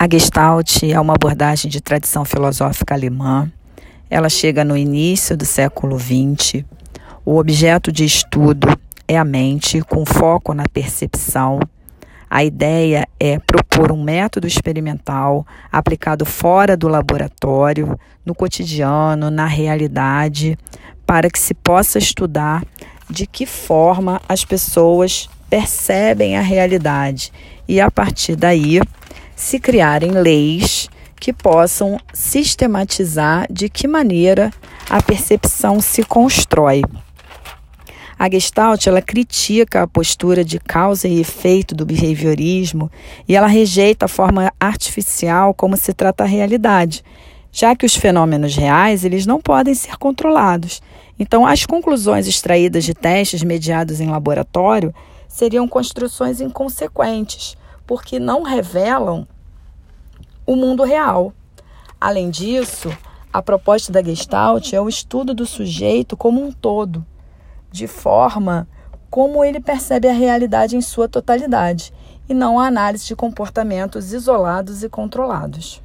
A Gestalt é uma abordagem de tradição filosófica alemã. Ela chega no início do século XX. O objeto de estudo é a mente, com foco na percepção. A ideia é propor um método experimental aplicado fora do laboratório, no cotidiano, na realidade, para que se possa estudar de que forma as pessoas percebem a realidade e, a partir daí, se criarem leis que possam sistematizar de que maneira a percepção se constrói. A Gestalt ela critica a postura de causa e efeito do behaviorismo e ela rejeita a forma artificial como se trata a realidade, já que os fenômenos reais eles não podem ser controlados. Então, as conclusões extraídas de testes mediados em laboratório seriam construções inconsequentes, porque não revelam o mundo real. Além disso, a proposta da Gestalt é o estudo do sujeito como um todo, de forma como ele percebe a realidade em sua totalidade, e não a análise de comportamentos isolados e controlados.